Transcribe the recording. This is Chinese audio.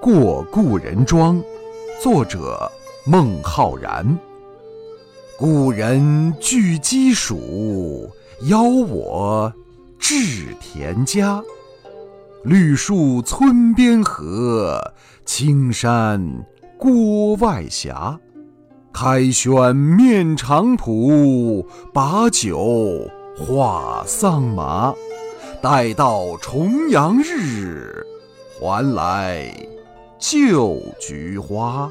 过故人庄，作者孟浩然。故人具鸡黍，邀我至田家。绿树村边合，青山郭外斜。开轩面场圃，把酒话桑麻。待到重阳日，还来旧菊花。